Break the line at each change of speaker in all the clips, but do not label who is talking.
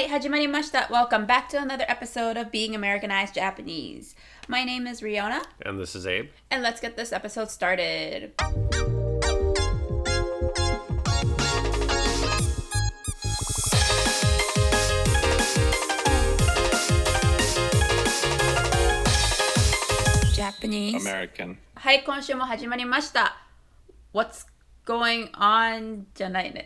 はい、始まりました。Welcome back to another episode of Being Americanized Japanese. My name is Riona,
And this is Abe.
and let's get this episode started. Japanese.
American.
はい、今週も始まりました。What's going on? じゃないね。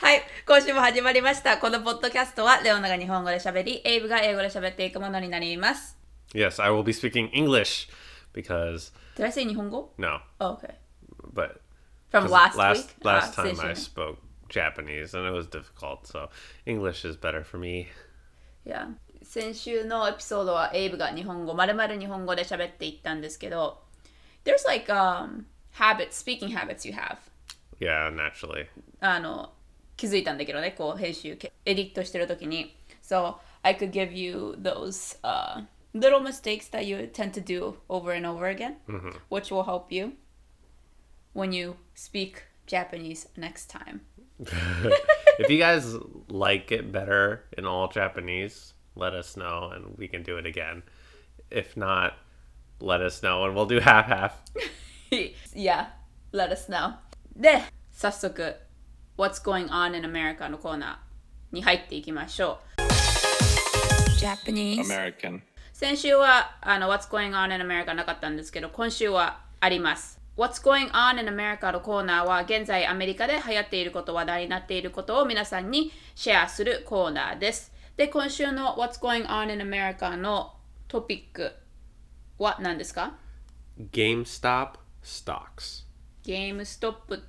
はい、今週も始まりました。このポッドキャストは、レオナが日本語で喋り、エイブが英語で喋っていくものになります。
Yes, I will be speaking English because
Did I say 日本語
no,
oh, ?Okay.
but
From last,
last
week?
last
あ
time I
ね
spoke Japanese and it was difficult, so English is better for me.
Yeah. 先週のエピソードはエイブが日本語、まるまる日本語で喋っていったんですけど、There's like、um, habits, speaking habits you have.
Yeah, naturally.
あの気づいたんだけどね、こう編集、エディットしてるときに。So, I could give you those、uh, little mistakes that you tend to do over and over again, which will help you when you speak Japanese next time.
if you guys like it better in all Japanese, let us know and we can do it again. If not, let us know and we'll do half half.
yeah, let us know. で、早速、 What's Going On in America のコーナーに入っていきましょう。Japanese
American.
先週はあの What's Going On in America なかったんですけど、今週はあります。What's Going On in America のコーナーは現在アメリカで流行っていること、話題になっていることを皆さんにシェアするコーナーです。で、今週の What's Going On in America のトピックは何ですか
GameStop stocks.
ゲームストップ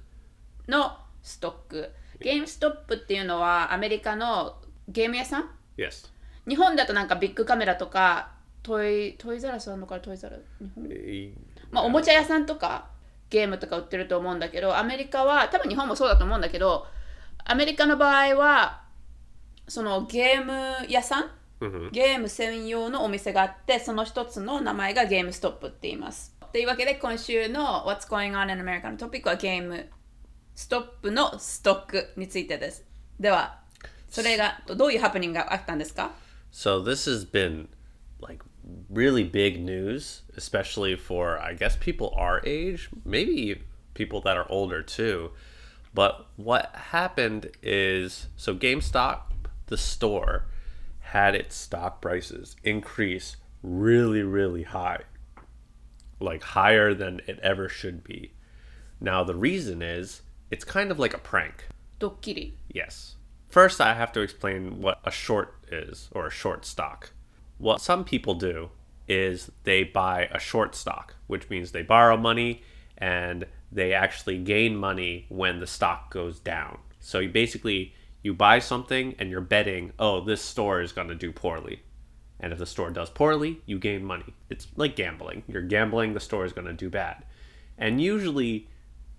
のストック。ゲームストップっていうのはアメリカのゲーム屋さん
？Yes.
日本だとなんかビッグカメラとかトイトイザラスあるのかな？トイザラ？日本
？Eh,
まあ、おもちゃ屋さんとかゲームとか売ってると思うんだけどアメリカは多分日本もそうだと思うんだけどアメリカの場合はそのゲーム屋さん、ゲーム専用のお店があってその一つの名前がゲームストップって言います。というわけで今週の What's Going On in America のトピックはゲームストップのストックについてですではそれがどういうハプニングがあったんですか
So this has been like really big news, especially for I guess people our age, maybe people that are older too. But what happened is so GameStop, the store, had its stock prices increase really, really high. Like higher than it ever should be. Now the reason is it's kind of like a prank.
ドッキリ
Yes. First, I have to explain what a short is or a short stock. What some people do is they buy a short stock, which means they borrow money and they actually gain money when the stock goes down. So you basically you buy something and you're betting, "Oh, this store is going to do poorly." And if the store does poorly, you gain money. It's like gambling. You're gambling the store is going to do bad. And usually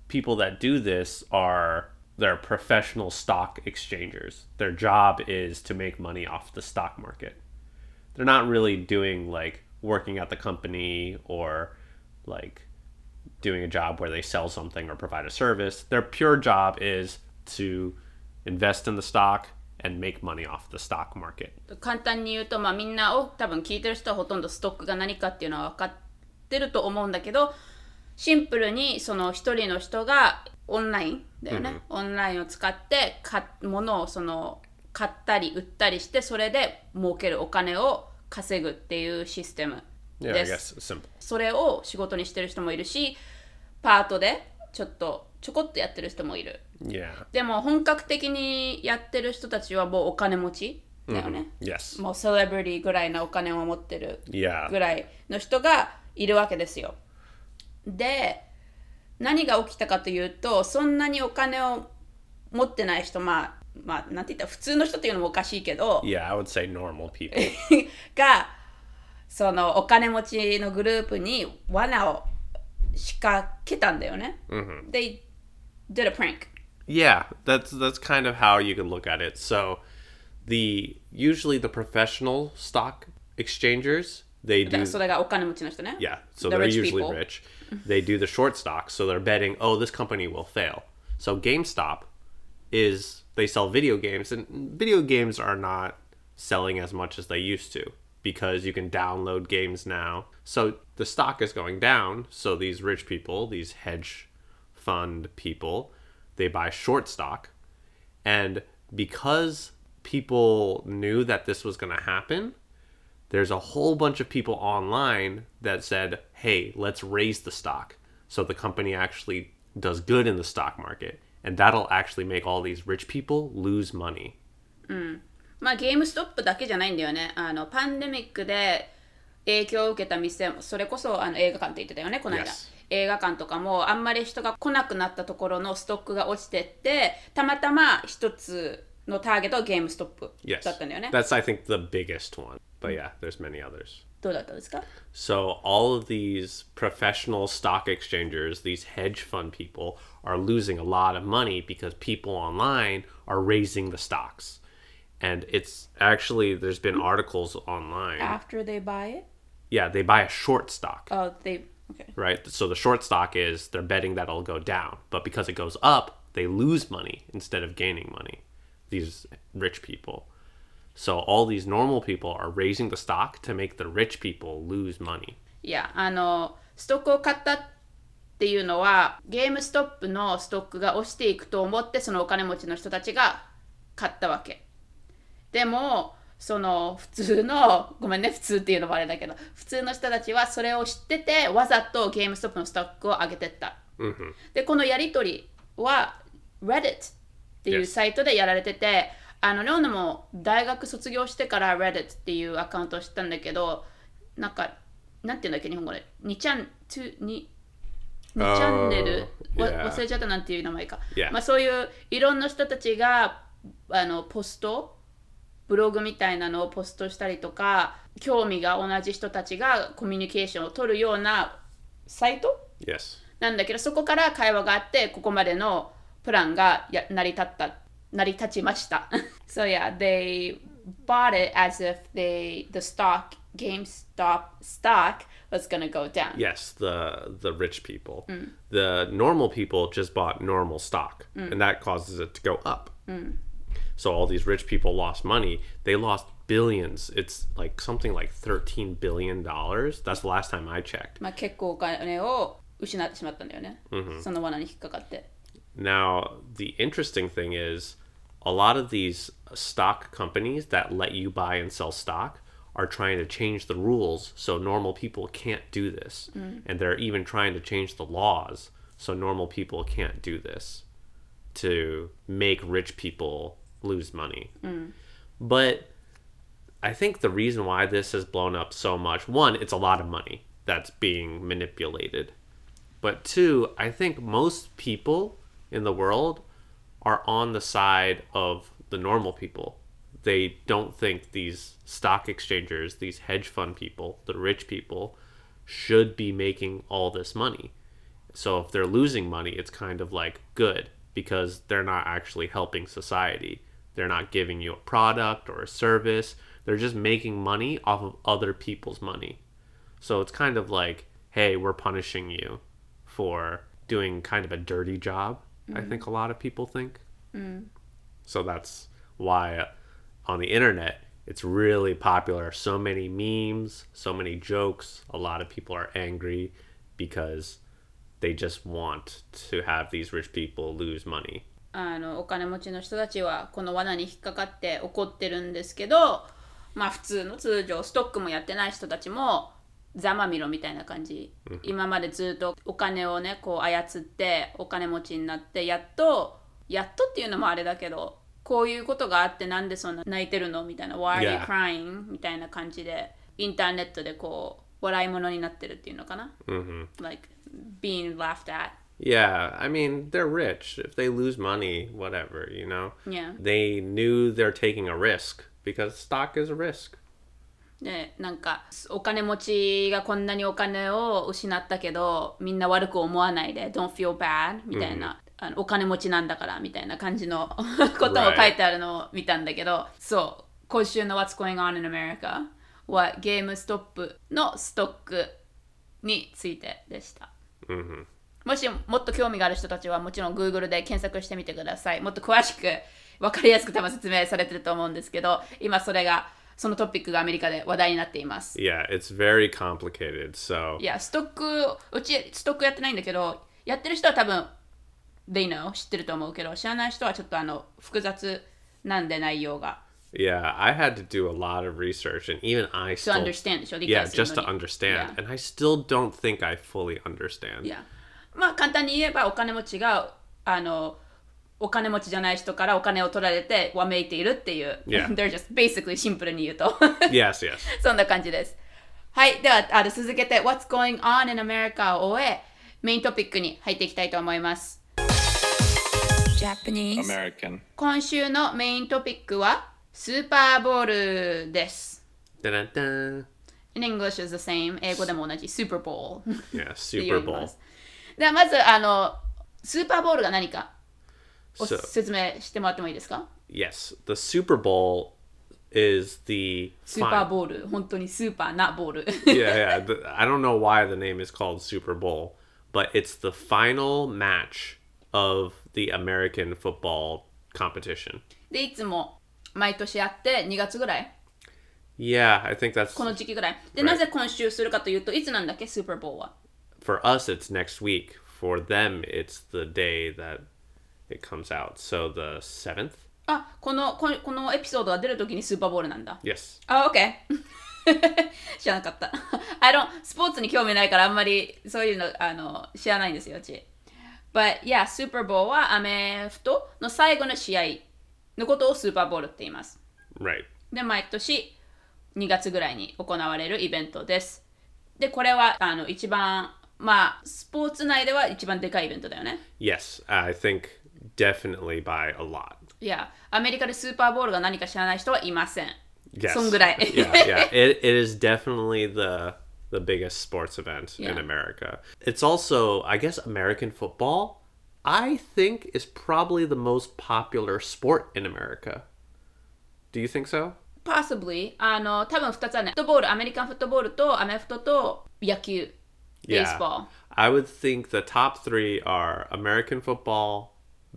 people that do this are they're professional stock exchangers. Their job is to make money off the stock market. They're not really doing like working at the company or like doing a job where they sell something or provide a service. Their pure job is to invest in the stock and make money off the stock market.
簡単に言うと、まあ、みんなを多分聞いてる人はほとんどストックが何かっていうのは分かってると思うんだけど シンプルにその一人の人がオンラインだよね、オンラインを使って買物をその買ったり売ったりしてそれで儲けるお金を稼ぐっていうシステム
Yeah,
です。
simple.
それを仕事にしてる人もいるしパートでちょっとちょこっとやってる人もいる。
Yeah.
でも本格的にやってる人たちはもうお金持ちだよね。
Yes.
もうセレブリティぐらいのお金を持ってる
Yeah.
ぐらいの人がいるわけですよ。で、何が起きたかというと、そんなにお金を持ってない人、まあ、まあ、なんて言ったら普通の人っていうのもおかしいけど、
Yeah, I would say normal people.
が、そのお金持ちのグループに罠を仕掛けたんだよね。They did a prank.
Yeah, that's that's kind of how you can look at it. So the usually the professional stock exchangers, they do
らそれがお金持ちの人ね。
yeah, so
The
they're usually
people.
rich. They do the short stocks, so they're betting, oh, this company will fail. So GameStop is they sell video games, and video games are not selling as much as they used to because you can download games now. So the stock is going down. So these rich people, these hedge fund people, they buy short stock. And because people knew that this was going to happen, there's a whole bunch of people online that said, hey, let's raise the stock. So the company actually does good in the stock market. And that'll actually make all these rich people lose money.
まあゲームストップだけじゃないんだよね。あのパンデミックで影響を受けた店も、それこそあの映画館って言ってたよね、この間。
Yes.
映画館とかもあんまり人が来なくなったところのストックが落ちてって、たまたま一つのターゲットはゲームストップ
Yes.
だったんだよね。
That's, I think, the biggest one. But yeah, there's many others.
どうだったんですか
So all of these professional stock exchangers, these hedge fund people, are losing a lot of money because people online are raising the stocks. And it's actually there's been articles online.
After they buy it?
Yeah, they buy a short stock,
Oh, they... Okay.
right? So the short stock is they're betting that it'll go down, but because it goes up, they lose money instead of gaining money. These rich people. So all these normal people are raising the stock to make the rich people lose money.
いや、あの、ストックを買ったっていうのは、ゲームストップのストックが落ちていくと思って、そのお金持ちの人たちが買ったわけ。でも、その普通の、ごめんね、普通っていうのもあれだけど、普通の人たちはそれを知ってて、わざとゲームストップのストックを上げてった。で、このやりとりは Reddit っていう
Yes.
サイトでやられてて、あの、レオナも大学卒業してから Reddit っていうアカウントを知ったんだけど、なんか、なんていうんだっけ、日本語で？2チャン、2、2、チャンネル、わ
yeah.
忘れちゃったなんていう名前か。まあそういういろんな人たちがあのポスト、ブログみたいなのをポストしたりとか、興味が同じ人たちがコミュニケーションを取るようなサイト？なんだけど、そこから会話があって、ここまでのプランがや成り立った、naritachimashita. so yeah, they bought it as if they the stock GameStop stock was gonna go down.
Yes, the the rich people. Mm. The normal people just bought normal stock, mm. and that causes it to go up. Mm. So all these rich people lost money. They lost billions. It's like something like thirteen billion dollars. That's the last time I checked.
Mm-hmm.
Now the interesting thing is a lot of these stock companies that let you buy and sell stock are trying to change the rules so normal people can't do this. Mm. And they're even trying to change the laws so normal people can't do this to make rich people lose money. Mm. But I think the reason why this has blown up so much one, it's a lot of money that's being manipulated. But two, I think most people in the world are on the side of the normal people. They don't think these stock exchangers, these hedge fund people, the rich people, should be making all this money. So if they're losing money, it's kind of like good because they're not actually helping society. They're not giving you a product or a service. They're just making money off of other people's money. So it's kind of like, hey, we're punishing you for doing kind of a dirty job, I think a lot of people think. So that's why uh, on the internet it's really popular. So many memes, so many jokes. A lot of people are angry because they just want to have these rich people lose money.
あのお金持ちの人たちはこの罠に引っかかって怒ってるんですけどまあ普通の通常ストックもやってない人たちも ざまみろみたいな感じ、今までずっとお金をねこう操ってお金持ちになってやっとやっとっていうのもあれだけどこういうことがあってなんでそんな泣いてるのみたいな Why are you crying? みたいな感じでインターネットでこう笑い物になってるっていうのかな、like being laughed at
Yeah, I mean, they're rich. If they lose money, whatever, you know?
Yeah.
They knew they're taking a risk because stock is a risk.
でなんかお金持ちがこんなにお金を失ったけどみんな悪く思わないで Don't feel bad みたいな、あのお金持ちなんだからみたいな感じの ことを書いてあるのを見たんだけど、そう今週の What's Going On in America はゲームストップのストックについてでした。もしもっと興味がある人たちはもちろん Google で検索してみてください。もっと詳しく分かりやすく多分説明されてると思うんですけど、今それがそのトピックがアメリカで話題になっています。
Yeah, it's very complicated. So
いや、ストック、うちストックやってないんだけど、やってる人は多分、they know 知ってると思うけど、知らない人はちょっとあの複雑なんで内容が。
yeah, I had to do a lot of research, and even I
to
still
understand でしょ理解
yeah, just
の
to
に
understand,
Yeah.
and I still don't think I fully understand.
Yeah. まあ簡単に言えばお金持ちがあのお金持ちじゃない人からお金を取られてわめいているっていう。
Yeah.
They're just basically シンプルに言うと。
Yes, yes.
そんな感じです。はい。では、あの続けて What's going on in America を終え、メイントピックに入っていきたいと思います。Japanese
American.
今週のメイントピックはスーパーボールです。
Dun-dun-dun.
In English is the same. 英語でも同じ Super Bowl っ
Yeah, Super Bowl.
す。ではまずあのスーパーボールが何かを
So
説明してもらってもいいですか
yes, the Super Bowl is the
スーパー
fin-
ボール、本当にスーパーなボール。
yeah, yeah. The, I don't know why the name is called Super Bowl, but it's the final match of the American football competition.
で、いつも毎年やって2月ぐらい
Yeah, I think that's
この時期ぐらい。で、
Right.
なぜ今週するかというと、いつなんだっけ、スーパーボールは。
for us. It's next week. For them, it's the day that it comes out. So the seventh?
あ、このここのエピソードが出るときにスーパーボールなんだ。
Yes.
あ、OK。知らなかった。I don't スポーツに興味ないからあんまりそういうのあの知らないんですよ、うち。But yeah, スーパーボールはアメフトの最後の試合のことをスーパーボールって言います。
Right.
で、毎年2月ぐらいに行われるイベントです。で、これはあの一番、まあ、スポーツ内では一番でかいイベントだよね。
Yes, I think definitely by a lot.
いや、アメリカでスーパーボールが何か知らない人はいません。
Yes.
そんぐらい。
yeah, yeah. It, it is definitely the the biggest sports event in
Yeah.
America. It's also, I guess, American football. I think is probably the most popular sport in America. Do you think so?
possibly あの多分2つあるねフットボールアメリカンフットボールとアメフトと野球ベースボール
I would think the top three are American football,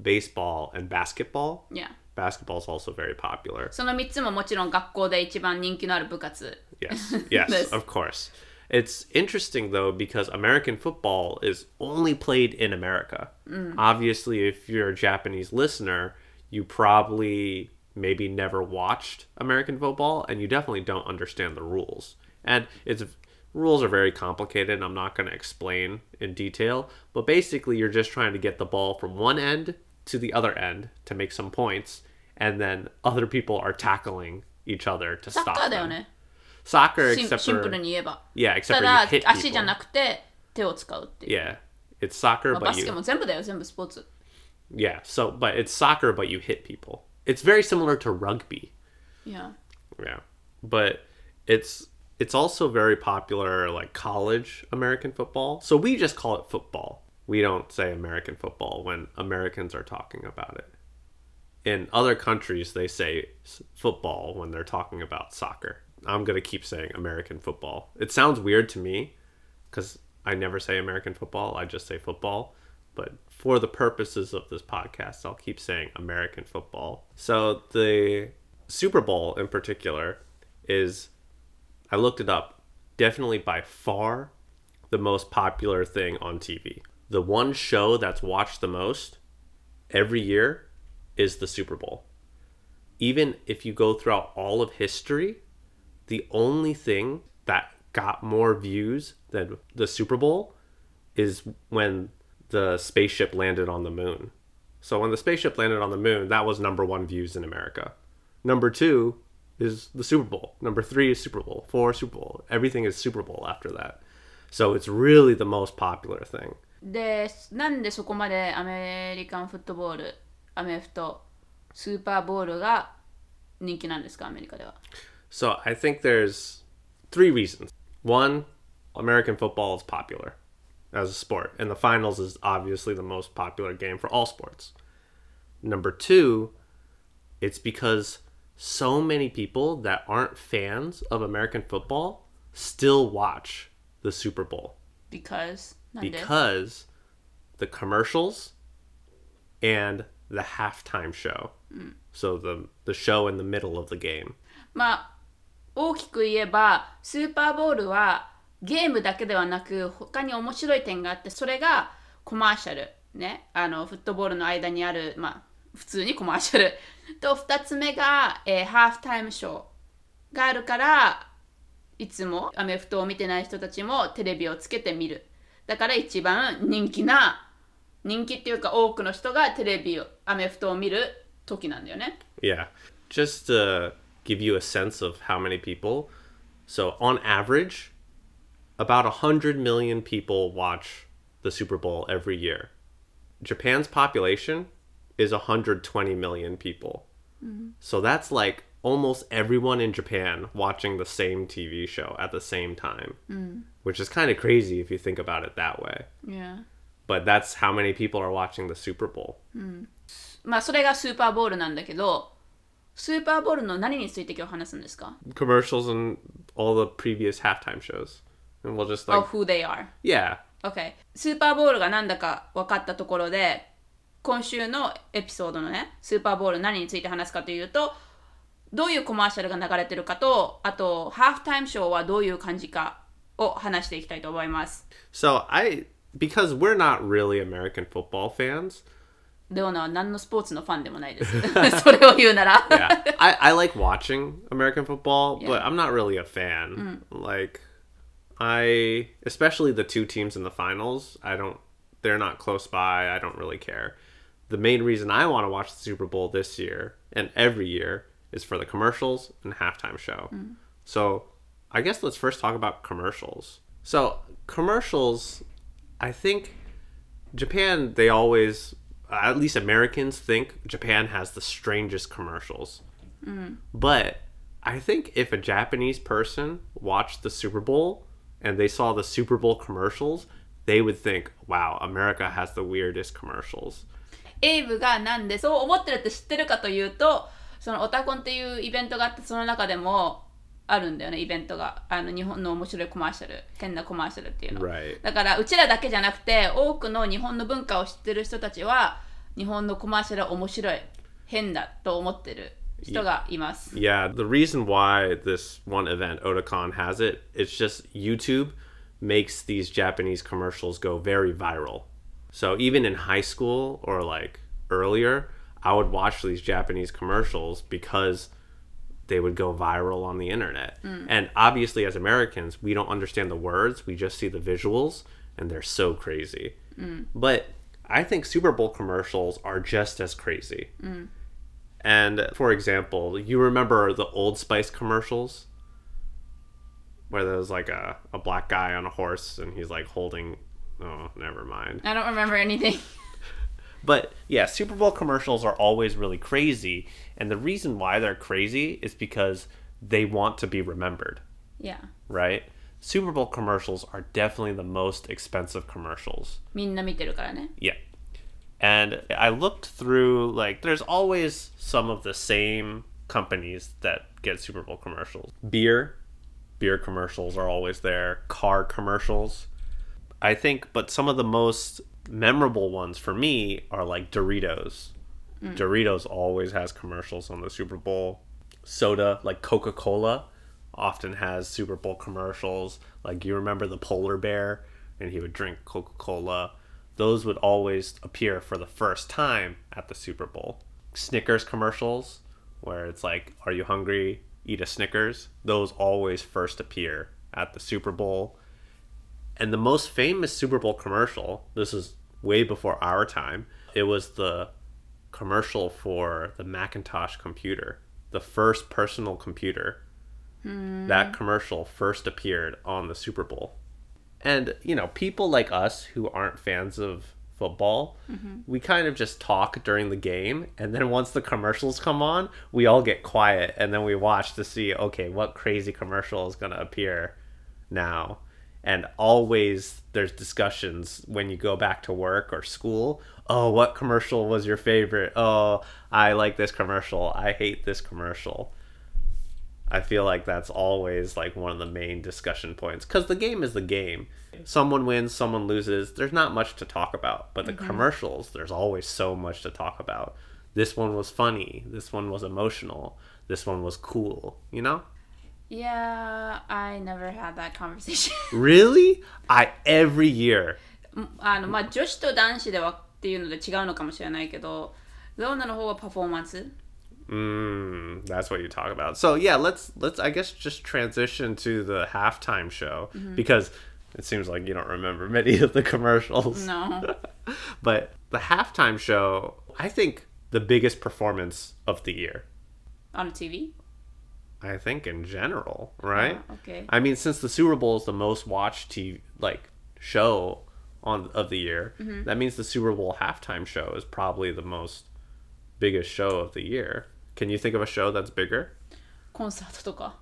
baseball, and basketball.
Yeah.
Basketball is also very popular.
その3つももちろん学校で一番人気のある部活
Yes, yes,
This.
of course. It's interesting though because American football is only played in America. Obviously, if you're a Japanese listener, you probably maybe never watched American football and you definitely don't understand the rules. And its rules are very complicated. I'm not going to explain in detail, but basically you're just trying to get the ball from one end to the other end to make some points and then other people are tackling each other to
サッ
stop
カーだよ
them.
ね
Soccer,
シン
except
シンプ
for
ルに言えば
yeah,
た
except for
だ
you hit
足じゃ
people.
なくて手を使うっていう、
Yeah, it's soccer,
まあ、バ
but
スケ
you
も全部だよ全部スポーツ
yeah. So, but it's soccer, but you hit people. It's very similar to rugby.
いや
Yeah, but it's it's also very popular like college American football. So we just call it football. we don't say American football when Americans are talking about it. In other countries, they say football when they're talking about soccer. I'm gonna keep saying American football. It sounds weird to me because I never say American football. I just say football. But for the purposes of this podcast, I'll keep saying American football. So the Super Bowl in particular is, I looked it up, definitely by far the most popular thing on TV. The one show that's watched the most every year is the Super Bowl. Even if you go throughout all of history, the only thing that got more views than the Super Bowl is when the spaceship landed on the moon. So when the spaceship landed on the moon, that was number one views in America. Number two is the Super Bowl. Number three is Super Bowl. Four Super Bowl. Everything is Super Bowl after that. So it's really the most popular thing.
でなんでそこまでアメリカンフットボールアメフトスーパーボールが人気なんですかアメリカでは
So I think there's three reasons. One, American football is popular as a sport, and the finals is obviously the most popular game for all sports. Number two, it's because so many people that aren't fans of American football still watch the Super Bowl
because なんで
Because the commercials and the halftime show. So the the show in the middle of the game.
まあ大きく言えばスーパーボールはゲームだけではなく他に面白い点があってそれがコマーシャル。ね。あのフットボールの間にあるまあ普通にコマーシャル。と2つ目が、えーハーフタイムショーがあるからいつもアメフトを見てない人たちもテレビをつけて見るだから一番人気な人気っていうか多くの人がテレビをアメフトを見る時なんだよね
Yeah. Just to give you a sense of how many people. So, on average, about 100 million people watch the Super Bowl every year. Japan's population is 120 million people. So, that's like almost everyone in Japan watching the same TV show at the same time, which is kind of crazy if you think about it that way.
Yeah.
But that's how many people are watching the Super Bowl.
まあそれがスーパーボールなんだけどスーパーボールの何について今日話すんですか
commercials and all the previous halftime shows. And we'll just like,
?of who they are.
yeah,
OK。スーパーボールがなんだか分かったところで今週のエピソードのねスーパーボール何について話すかというと どういうコマーシャルが流れてるかとあとハーフタイムショーはどういう感じかを話していきたいと思います。
So I, because we're not really American football fans,
レオナは何のスポーツのファンでもないです。それを言うなら。
yeah, I, I like watching American football, but
Yeah.
I'm not really a fan. Like, I, especially the two teams in the finals, I don't, they're not close by. I don't really care. The main reason I want to watch the Super Bowl this year and every year is for the commercials and halftime show. So I guess let's first talk about commercials. So commercials, I think Japan, they always, at least Americans think Japan has the strangest commercials. But I think if a Japanese person watched the Super Bowl and they saw the Super Bowl commercials, they would think, wow, America has the weirdest commercials.
エイブがなんでそう思ってるって知ってるかというと そのオタコンっていうイベントがあってその中でもあるんだよねイベントがあの日本の面白いコマーシャル変なコマーシャルっていうの
Right.
だからうちらだけじゃなくて多くの日本の文化を知ってる人たちは日本のコマーシャルは面白い変だと思ってる人がいます
Yeah, the reason why this one event, Otakon, has it, it's just YouTube makes these Japanese commercials go very viral. So even in high school or like earlier, I would watch these Japanese commercials because they would go viral on the internet. Mm. And obviously, as Americans, we don't understand the words, we just see the visuals, and they're so crazy. Mm. But I think Super Bowl commercials are just as crazy. Mm. And for example, you remember the Old Spice commercials? Where there was like a, a black guy on a horse and he's like holding. Oh, never mind.
I don't remember anything
But yeah, Super Bowl commercials are always really crazy. And the reason why they're crazy is because they want to be remembered,
yeah
right? Super Bowl commercials are definitely the most expensive commercials.
みんな見てるからね
Yeah. And I looked through, like, there's always some of the same companies that get Super Bowl commercials. Beer, beer commercials are always there, car commercials. I think, but some of the most memorable ones for me are like Doritos. Mm. Doritos always has commercials on the Super Bowl. Soda, like Coca Cola, often has Super Bowl commercials. Like you remember the polar bear, and he would drink Coca Cola. Those would always appear for the first time at the Super Bowl. Snickers commercials, where it's like, Are you hungry? Eat a Snickers. Those always first appear at the Super Bowl. And the most famous Super Bowl commercial, this is way before our time, it was the commercial for the Macintosh computer, the first personal computer. Hmm. That commercial first appeared on the Super Bowl. And, you know, people like us who aren't fans of football, mm-hmm. we kind of just talk during the game. And then once the commercials come on, we all get quiet and then we watch to see, okay, what crazy commercial is going to appear now. And always there's discussions when you go back to work or school. Oh, what commercial was your favorite? Oh, I like this commercial. I hate this commercial. I feel like that's always like one of the main discussion points because the game is the game. Someone wins, someone loses. There's not much to talk about, but the mm-hmm. commercials, there's always so much to talk about. This one was funny. This one was emotional. This one was cool. You know?
Yeah, I never had that conversation.
Really? I every year.
あのまあ女子と男子ではっていうので違うのかもしれないけど、ローナの方はパフォーマンス
Mm, that's what you talk about. So yeah, let's let's I guess just transition to the halftime show because it seems like you don't remember many of the commercials.
No.
But the halftime show, I think the biggest performance of the year.
on TV?
I think in general, right?
Okay.
I mean, since the Super Bowl is the most watched TV like show on of the year, mm-hmm. that means the Super Bowl halftime show is probably the most biggest show of the year. Can you think of a show that's bigger?
Concert, とか.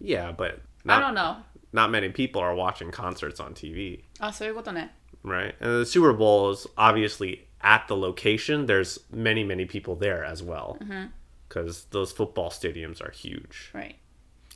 Yeah, but not, I
don't know.
Not many people are watching concerts on TV.
Ah, そういうことね.
Right, and the Super Bowl is obviously at the location. There's many, many people there as well. Mm-hmm because those football stadiums are huge.
Right.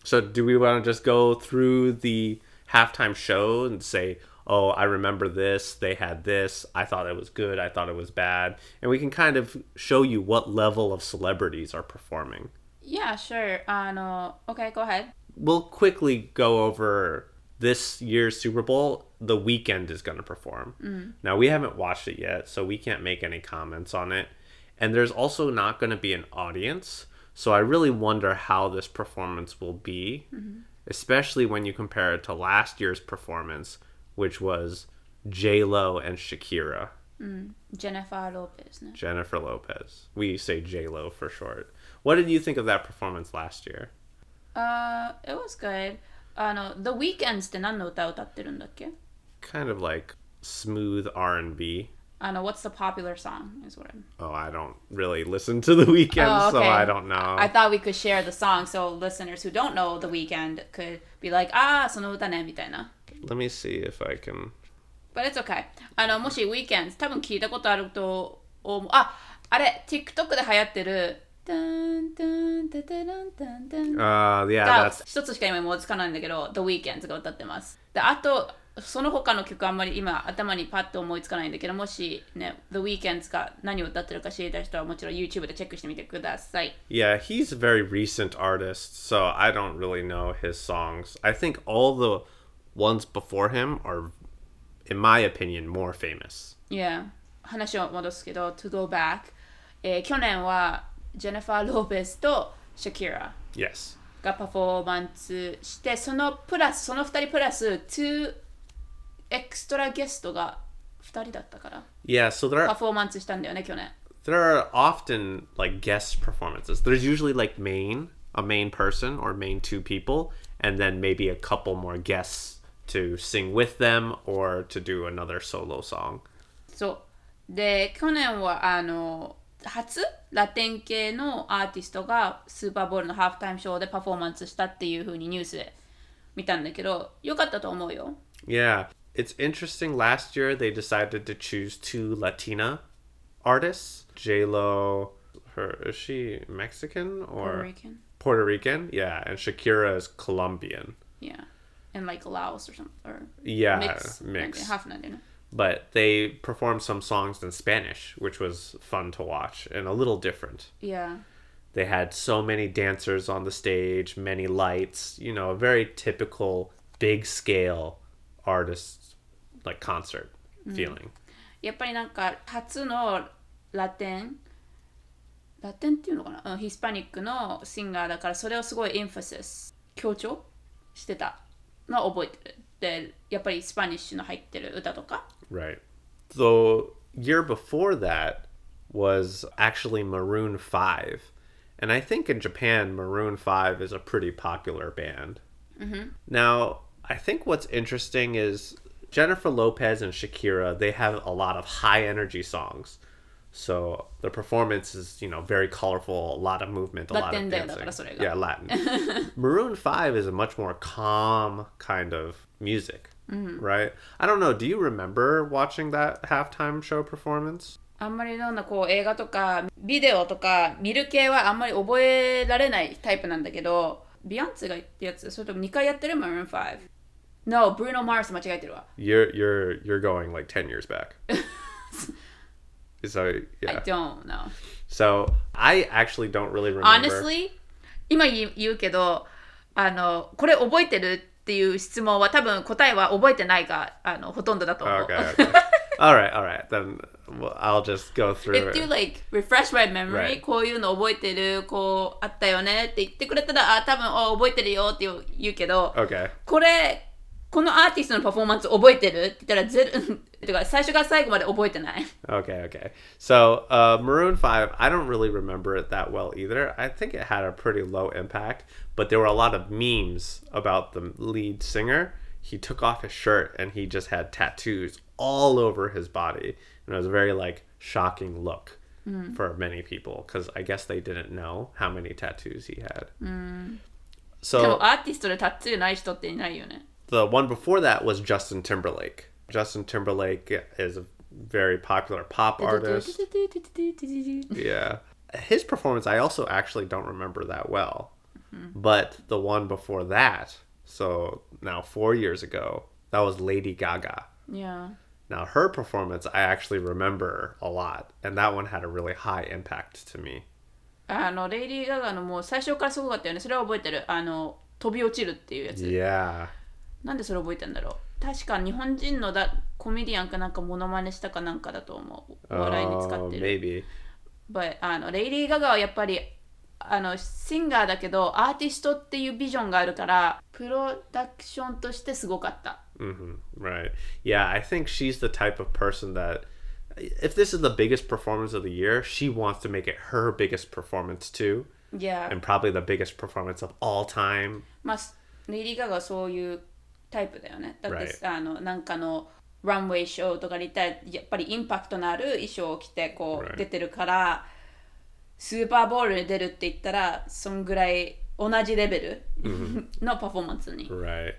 So, do we want to just go through the halftime show and say, oh, I remember this, they had this, I thought it was good, I thought it was bad? And we can kind of show you what level of celebrities are performing.
Yeah, sure. Uh, no, okay. go ahead.
We'll quickly go over this year's Super Bowl. The Weeknd is going to perform. Mm. Now, we haven't watched it yet, so we can't make any comments on it And there's also not going to be an audience. So I really wonder how this performance will be, especially when you compare it to last year's performance, which was J Lo and Shakira,
ジェネファー・ローペスね。
Jennifer Lopez. We say J Lo for short. What did you think of that performance last year?
Uh, it was good. あの、The Weekends って何の歌を歌ってるんだっけ
Kind of like smooth R&B.
I don't know what's the popular song is what I'm.
Oh, I don't really listen to the Weeknd,
oh, okay.
so I don't know.
I thought we could share the song so listeners who don't know the Weeknd could be like, ah, その歌ねみたいな。
Let me see if I can.
But it's okay. あのもし weekends 多分聞いたことあると思う。あ、あれ ah, TikTok で流行ってる。
Uh, yeah, that's...
一つしか今思いつかないんだけど、The Weeknd が歌ってます。で、あと、その他の曲あんまり今頭にパッと思いつかないんだけどもしね The Weeknd が何を歌ってるか知りたい人はもちろん YouTube でチェックしてみてください
yeah. He's a very recent artist, so I don't really know his songs. I think all the ones before him are, in my opinion, more famous.
Yeah 話を戻すけど To go back、えー去年はジェネファー・ローペスとシャキラ
Yes.
がパフォーマンスしてそのプラスその2人プラス2エクストラゲストが2人だったから
Yeah, so there
パ
are
フォーマンスしたんだよね去年
there are often like guest performances. There's usually like main a main person or main two people, and then maybe a couple more guests to sing with them or to do another solo song.
そうで去年はあの初ラテン系のアーティストがスーパーボールのハーフタイムショーでパフォーマンスしたっていう風にニュースで見たんだけどよかったと思うよ
Yeah, It's interesting. Last year, they decided to choose two Latina artists. J Lo, her is she Mexican or
Puerto Rican?
Puerto Rican, yeah, and Shakira is Colombian.
Yeah, and like Laos or something. Or
yeah,
mix,
mix.
half Latina.
But they performed some songs in Spanish, which was fun to watch and a little different.
Yeah.
They had so many dancers on the stage, many lights, you know, a very typical big scale artist like concert feeling.
やっぱりなんか初のラテンラテンっていうのかな、うん、ヒスパニックのシンガーだからそれをすごいエンファシス強調してたのを覚えてるでやっぱりスパニッシュの入ってる歌とか
Right. The year before that was actually Maroon 5. And I think in Japan, Maroon 5 is a pretty popular band. Now, I think what's interesting is Jennifer Lopez and Shakira, they have a lot of high energy songs. So the performance is, you know, very colorful, a lot of movement, a lot of
Latin だよだから
dancing.
それが。
Yeah, Latin. Maroon 5 is a much more calm kind of music, right? I don't know. Do you remember watching that halftime show performance?
あんまりどんなこう映画とかビデオとか見る系はあんまり覚えられないタイプなんだけど ビアンツがってやつそれとも2回やってる Maroon 5 No, Bruno Mars 間違えてるわ
You're you're you're going like ten years back. so
I
yeah.
don't know
So I actually don't really remember.
Honestly 今言うけどあのこれ覚えてるっていう質問は多分答えは覚えてないがあのほとんどだと思う
Okay. okay. all right. All right. Then I'll just go through
If you like refresh my memory、
Right.
こういうの覚えてるこうあったよねって言ってくれたらあ多分あ覚えてるよって言うけど、
Okay.
これこのアーティストのパフォーマンス覚えてるって言ったらゼロてか最初から最後まで覚えてない
Okay. Okay. So uh, Maroon Five, I don't really remember it that well either. I think it had a pretty low impact, but there were a lot of memes about the lead singer. He took off his shirt and he just had tattoos all over his body, and it was a very like shocking look for many people because I guess they didn't know how many tattoos he had.
で
So
もアーティストでタッツーない人っていないよね
the one before that was Justin Timberlake. Justin Timberlake is a very popular pop artist. Yeah. His performance, I also actually don't remember that well. But the one before that, so now four years ago, that was Lady Gaga.
Yeah.
Now, her performance, I actually remember a lot. And that one had a really high impact to me.
あのレイディー・ガガのもう最初からすごかったよねそれは覚えてるあの飛び落ちるっていうやつ
Yeah.
なんでそれ覚えてんだろう確か日本人のだコメディアンかなんかモノマネしたかなんかだと思うお笑いに使
Oh,
ってる
maybe.
But あのレイディー・ガガはやっぱりあのシンガーだけどアーティストっていうビジョンがあるからプロダクションとしてすごかった
hmm Right. Yeah, I think she's the type of person that, if this is the biggest performance of the year, she wants to make it her biggest performance too.
いや
and probably the biggest performance of all time.
まあレイディー・ガガはそういうタイプだよねだって
Right.
あのなんかのランウェイショーとかで行ったらやっぱりインパクトのある衣装を着てこう.出てるからスーパーボールに出るって言ったらそんぐらい同じレベルのパフォーマンスに
Right.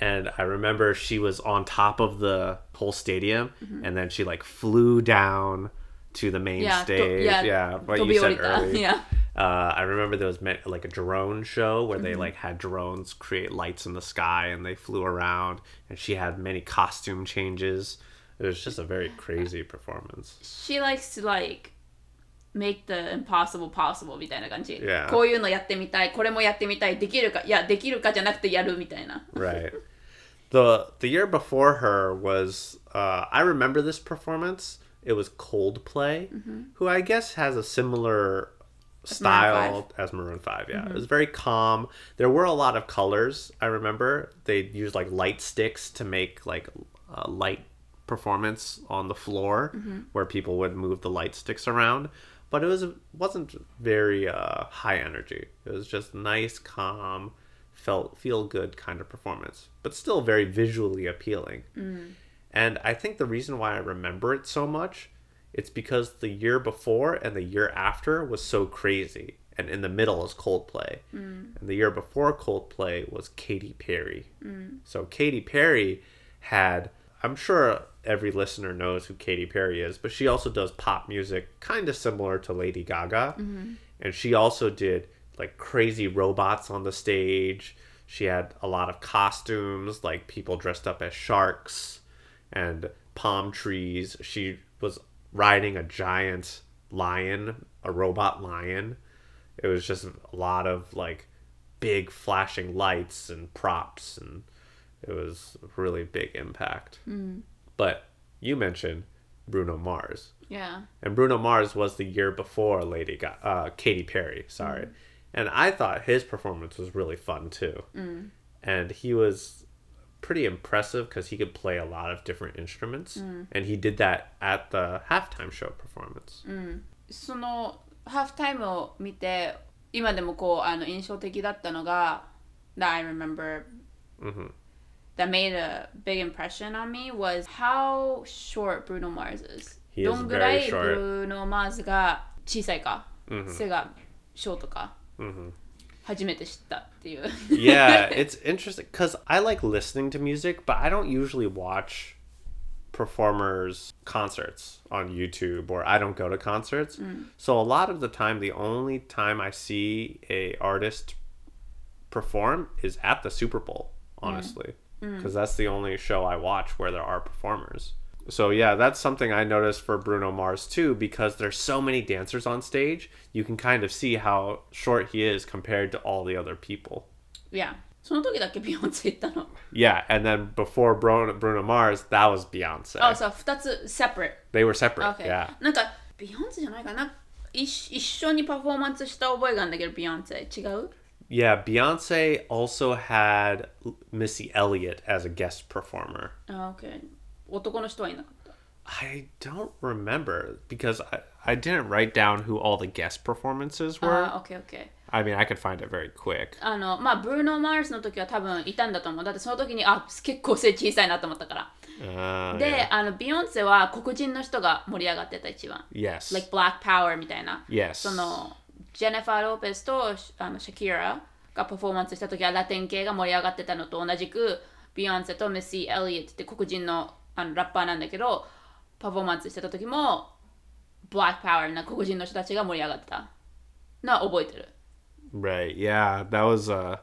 And I remember she was on top of the whole stadium and then she like flew down to the main
Yeah, to-
stage.
yeah,
yeah, what
飛
you said earlier.
Yeah.
Uh, I remember there was me- like a drone show where they like had drones create lights in the sky and they flew around and she had many costume changes. It was just a very crazy performance.
She likes to like make the impossible possible みたいな感じ、
Yeah.
こういうのやってみたいこれもやってみたいできるかいやできるかじゃなくてやるみたいな
right. The the year before her was uh, I remember this performance. It was Coldplay, who I guess has a similar style as Maroon Five. Yeah, it was very calm. There were a lot of colors. I remember they used like light sticks to make like a light performance on the floor where people would move the light sticks around. But it was wasn't very uh, high energy. It was just nice, calm, felt feel good kind of performance, but still very visually appealing. And I think the reason why I remember it so much, it's because the year before and the year after was so crazy, and in the middle is Coldplay, mm. and the year before Coldplay was Katy Perry. Mm. So Katy Perry had, I'm sure every listener knows who Katy Perry is, but she also does pop music, kind of similar to Lady Gaga, mm-hmm. and she also did like crazy robots on the stage. She had a lot of costumes, like people dressed up as sharks and palm trees. She was riding a giant lion, a robot lion. It was just a lot of like big flashing lights and props, and it was really big impact. Hmm. But you mentioned Bruno Mars.
Yeah
And Bruno Mars was the year before Lady Ga- uh, Katy Perry, sorry. Hmm. And I thought his performance was really fun too. Hmm. And he was pretty impressive because he could play a lot of different instruments, mm. and he did that at the halftime show performance. Mm.
そのハーフタイムを見て今でもこうあの印象的だったのが that I remember mm-hmm. that made a big impression on me was how short Bruno Mars is.
He
どんぐらい Bruno Mars が小さいか、mm-hmm. 背がショートか。Mm-hmm 初めて知ったっていう
yeah, it's interesting because I like listening to music, but I don't usually watch performers' concerts on YouTube or I don't go to concerts. So a lot of the time, the only time I see a artist perform is at the Super Bowl, honestly, because that's the only show I watch where there are performers. So yeah, that's something I noticed for Bruno Mars too, because there's so many dancers on stage. You can kind of see how short he is compared to all the other people.
いや、その時だけビヨンセ行ったの。
Yeah, and then before Bruno, Bruno Mars, that was Beyonce.
あ、そう、二つ separate。
They were separate.
Okay.
Yeah.
なんか、ビヨンセじゃないかな。一一緒にパフォーマンスした覚えがあるんだけど、ビヨンセ。違う
Yeah, Beyonce also had Missy Elliott as a guest performer.
あ、OK。 男の人はいなかった。
I don't remember because I, I didn't write down who all the guest performances were.
あ、OK、OK。
I mean, I could find it very quick.
あの、まあ、ブルーノ・マースの時は多分いたんだと思う。だってその時に、あ、結構背小さいなと思ったから。
Uh,
で、
yeah.
あの、ビヨンセは黒人の人が盛り上がってた一番。
Yes.
like Black Power みたいな。
Yes.
その、ジェネファー・ローペスとあのシャキラがパフォーマンスした時はラテン系が盛り上がってたのと同じく、ビヨンセとメッシー・エリオットって黒人のあのラッパーなんだけど、パフォーマンスしてた時も、Black Power な黒人の人たちが盛り上がってたのは覚えてる。
right. Yeah, that was uh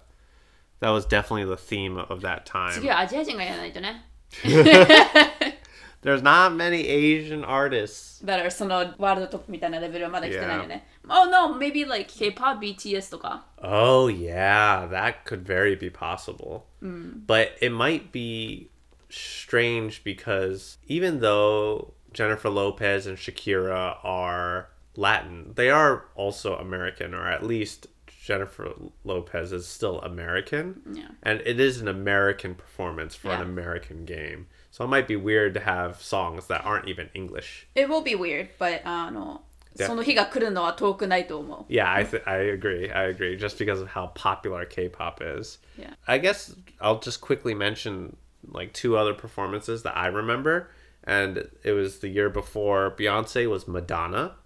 that was definitely the theme of that
次
time.
はアジア人がやらないとね。
There's not many Asian artists.
だからそのワールドトップみたいなレベルはまだ来てないよね。Oh no, maybe like K-pop, BTS とか。
Oh yeah, that could very be possible. But it might be strange because even though Jennifer Lopez and Shakira are Latin, they are also American, or at least Jennifer Lopez is still American.
Yeah.
And it is an American performance for an
Yeah.
American game. So it might be weird to have songs that aren't even English.
It will be weird, but あの、
Yeah.
その日が来るのは遠くないと思う。
Yeah, I th- I agree. I agree. Just because of how popular K-pop is.
Yeah.
I guess I'll just quickly mention like two other performances that I remember, and it was the year before Beyonce was Madonna,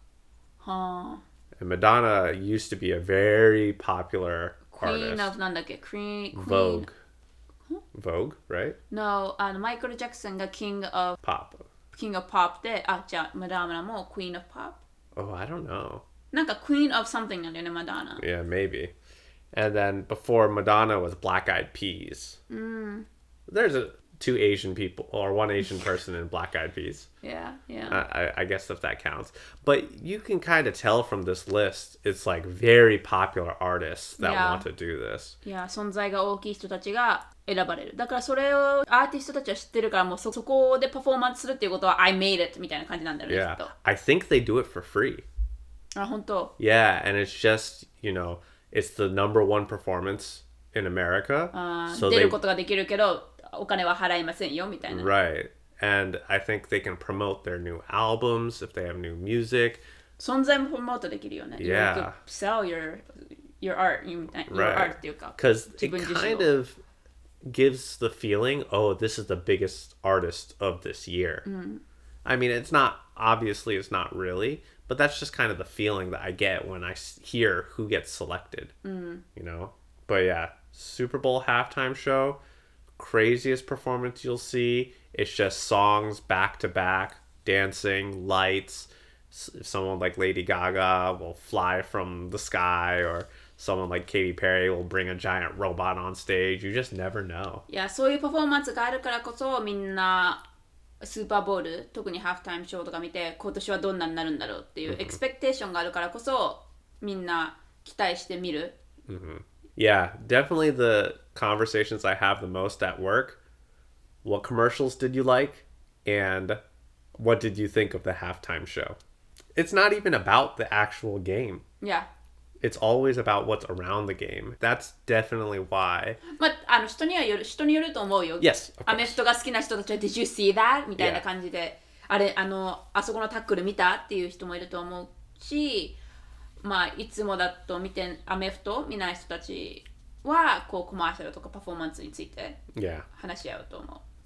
はあ。
and Madonna used to be a very popular
Queen
artist.
of なんだっけ Queen, Queen
Vogue. Vogue, right?
No, あのマイケル・ジャクソンが King of,
Pop.
King of Pop で、あ、じゃあマダーナも Queen of Pop?
Oh, I don't know.
なんか Queen of something なんだよね、マダーナ。
Yeah, maybe. And then before Madonna was Black Eyed Peas. There's a two Asian people or one Asian person in Black Eyed Peas.
Yeah, yeah.
I, I- I guess if that counts. But you can kind of tell from this list, it's like very popular artists that
Yeah.
want to do this.
いや、存在が大きい人たちが選ばれる。だからそれをアーティストたちは知ってるから、もうそそこでパフォーマンスするっていうことは I made it みたいな感じなんだよね、
Yeah.
きっと。
I think they do it for free.
あ、本当。
Yeah. And it's just, you know, it's the number one performance in America.
あ
so
出
they,
ることができるけど、 お金は払いませんよみたいな。
right. And I think they can promote their new albums if they have new music.
存在もプロモートできるよね。
Yeah.
You could sell your, your art, you- your
Right.
art っていうか。
Because
自
it
分自身
kind
を
of gives the feeling, oh, this is the biggest artist of this year. I mean, it's not obviously, it's not really, but that's just kind of the feeling that I get when I s- hear who gets selected. You know, but yeah, Super Bowl halftime show, craziest performance you'll see. It's just songs back to back, dancing, lights. S- Someone like Lady Gaga will fly from the sky, or someone like Katy Perry will bring a giant robot on stage. You just never know.
いや、そういうパフォーマンスがあるからこそ、みんなスーパーボール、特にハーフタイムショーとか見て、今年はどんなになるんだろうっていうエクスペクテーションがあるからこそ、みんな期待して見る。
Yeah, definitely the conversations I have the most at work. What commercials did you like? And what did you think of the halftime show? It's not even about the actual game.
いや、
It's always about what's around the game. That's definitely why.
まあ、あの人にはよる人によると思うよ。
Yes, of
アメフトが好きな人たちは、Did you see that? みたいな
Yeah.
感じで、あれ、あの、あそこのタックル見たっていう人もいると思うし、まあ、いつもだと見て、アメフト見ない人たち はこうコマーシャルとかパフォーマンスについて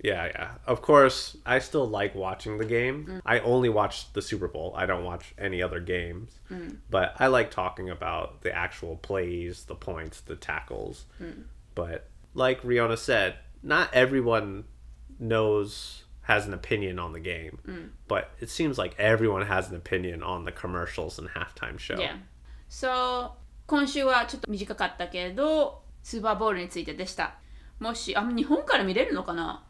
Yeah. yeah. Of course, I still like watching the game. Mm. I only watch the Super Bowl. I don't watch any other games. Mm. But I like talking about the actual plays, the points, the tackles. Mm. But like Reona said, not everyone knows has an opinion on the game. But it seems like everyone has an opinion on the commercials and halftime show.
Yeah. So 今週はちょっと短かったけどスーパーボールについてでした。もし、あ、日本から見れるのかな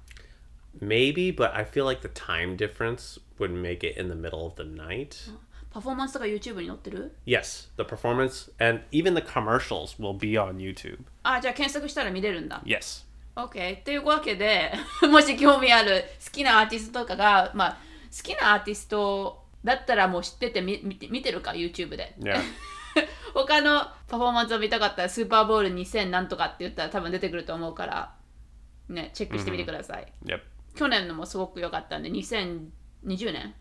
Maybe, but I feel like the time difference would make it in the middle of the night.
パフォーマンスとか YouTube に載ってる
Yes, the performance and even the commercials will be on YouTube.
あ、じゃあ検索したら見れるんだ。
Yes.
OK。というわけで、もし興味ある好きなアーティストとかが、まあ、好きなアーティストだったらもう知っててみ見て見てるか、YouTube で。
Yeah.
他のパフォーマンスを見たかったらスーパーボール2000なんとかって言ったら多分出てくると思うから、ね、チェックしてみてください。
yep.
去年のもすごく良かったんで、2020年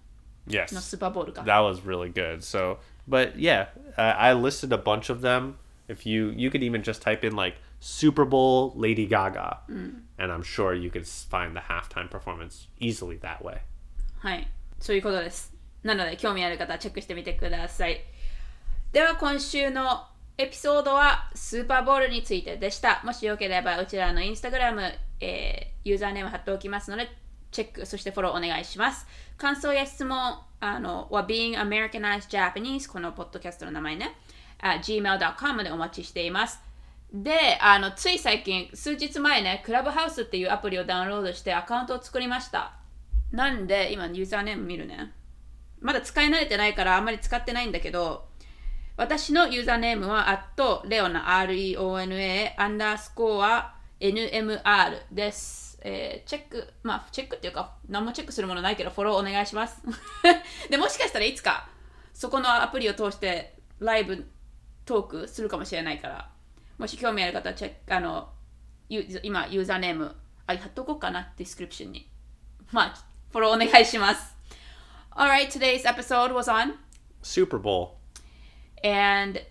Yes.
のスーパーボールか。
That was really good. So, but yeah, I, I listed a bunch of them. If you you could even just type in like Super Bowl Lady Gaga, and I'm sure you could find the halftime performance easily that way.
はい、そういうことです。なので、興味ある方はチェックしてみてください。では、今週のエピソードはスーパーボールについてでした。もしよければ、うちらのインスタグラム、えーユーザーネーム貼っておきますので、チェック、そしてフォローお願いします。感想や質問あのは Being Americanized Japanese、このポッドキャストの名前ね、gmail.com でお待ちしています。で、あのつい最近、数日前ね、クラブハウスっていうアプリをダウンロードしてアカウントを作りました。なんで、今、ユーザーネーム見るね。まだ使い慣れてないからあんまり使ってないんだけど、私のユーザーネームは、アットレオナ、REONA、アンダースコア、NMR です。えーチェック、まあ、チェックっていうか、何もチェックするものないけど、フォローお願いします。で、もしかしたらいつか、そこのアプリを通して、ライブトークするかもしれないから、もし興味ある方はチェック、あの、今、ユーザーネーム、あ、貼っとこうかな、ディスクリプションに。まあ、フォローお願いします。Alright, today's episode was on,
Super Bowl.
and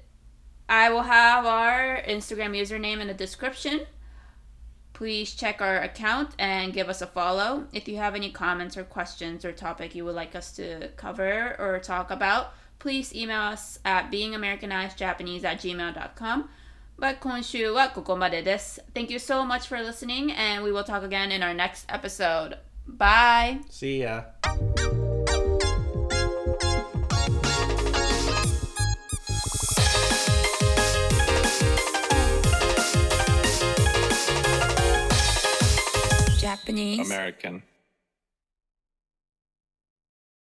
I will have our Instagram username in the description. Please check our account and give us a follow. If you have any comments or questions or topic you would like us to cover or talk about, please email us at beingamericanizedjapanese at gmail.com. But 今週はここまでです。Thank you so much for listening, and we will talk again in our next episode. Bye!
See ya.
Japanese.
American.